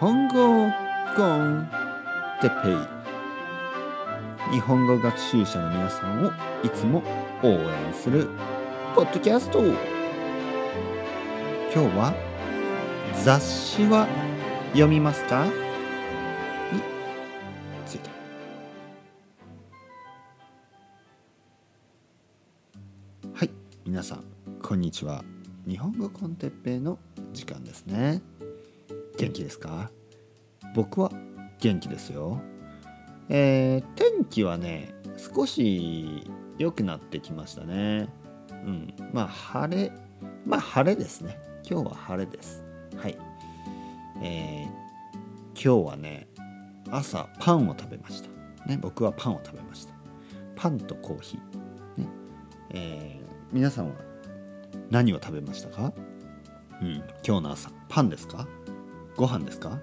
本語コンテペイ。日本語学習者の皆さんをいつも応援するポッドキャスト。今日は雑誌は読みますか？について。はい皆さんこんにちは。日本語コンテッペイの時間ですね。元気ですか？僕は元気ですよ。えー、天気はね少し良くなってきましたね。うん。まあ晴れまあ晴れですね。今日は晴れです。はい。えー、今日はね朝パンを食べました。ね僕はパンを食べました。パンとコーヒー。ね。えー、皆さんは何を食べましたか？うん。今日の朝パンですか？ご飯ですか？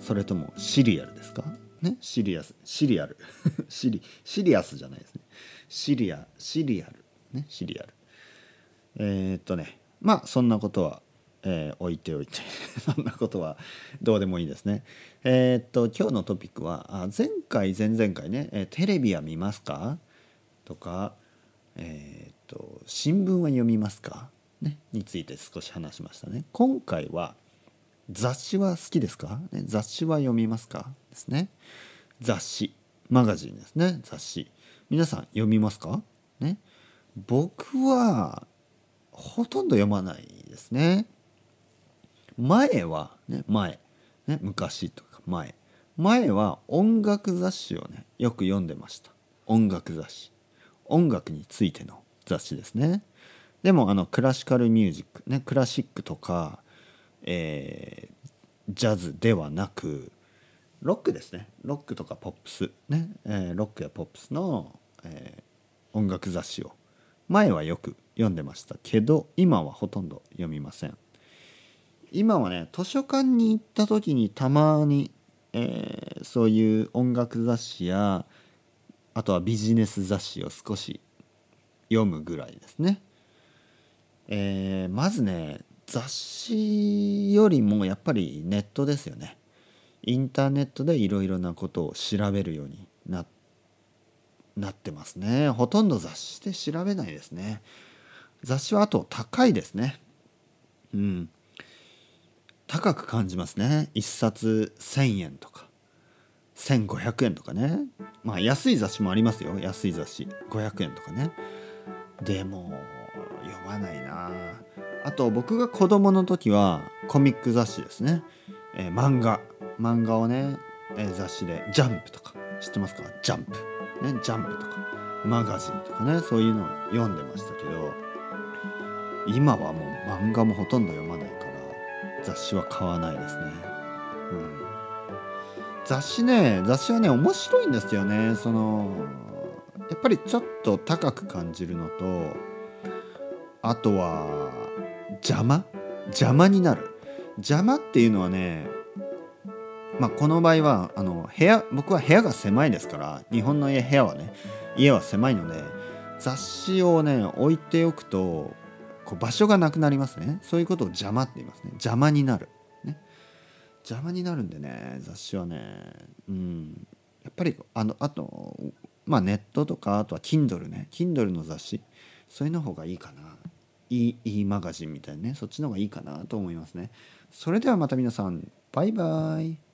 それともシリアルですか？ね？シリアスシリアル。シリシリアスじゃないですね。シリアシリアル。ね？シリアル。えー、っとね。まあそんなことは、えー、置いておいて。そんなことはどうでもいいですね。えー、っと今日のトピックはあ前回前々回ね、えテレビは見ますか？とかえっと新聞は読みますか？ね？について少し話しましたね。今回は雑誌は好きですか、ね、雑誌は読みますか？ですね。雑誌マガジンですね。雑誌。皆さん読みますか？ね。僕はほとんど読まないですね。前はね前。ね昔とか前。前は音楽雑誌をねよく読んでました。音楽雑誌。音楽についての雑誌ですね。でもあのクラシカルミュージックねクラシックとかえー、ジャズではなくロックですね。ロックとかポップス。ね、えー、ロックやポップスの、えー、音楽雑誌を前はよく読んでましたけど今はほとんど読みません。今はね図書館に行った時にたまに、えー、そういう音楽雑誌やあとはビジネス雑誌を少し読むぐらいですね、えー、まずね雑誌よりもやっぱりネットですよね。インターネットでいろいろなことを調べるようにななってますね。ほとんど雑誌で調べないですね。雑誌はあと高いですね。うん。高く感じますね。1冊1,000円とか1,500円とかね。まあ安い雑誌もありますよ。安い雑誌500円とかね。でも読まないな。と僕が子供の時はコミック雑誌ですね、えー、漫画。漫画をね、えー、雑誌で「ジャンプ」とか。知ってますか？ジャンプ。ねジャンプとか。マガジンとかねそういうのを読んでましたけど今はもう漫画もほとんど読まないから雑誌は買わないですね。うん。雑誌ね雑誌はね面白いんですよね。そのやっぱりちょっと高く感じるのとあとは邪魔？邪魔になる。邪魔っていうのはねまあこの場合はあの部屋僕は部屋が狭いですから日本の家部屋はね家は狭いので雑誌をね置いておくとこう場所がなくなりますね。そういうことを邪魔って言いますね。邪魔になる、ね、邪魔になるんでね雑誌はねうん。やっぱりあのあとまあネットとかあとは Kindle ね。Kindle の雑誌。そういうの方がいいかな。E, e マガジンみたいなねそっちの方がいいかなと思いますね。それではまた皆さんバイバイ。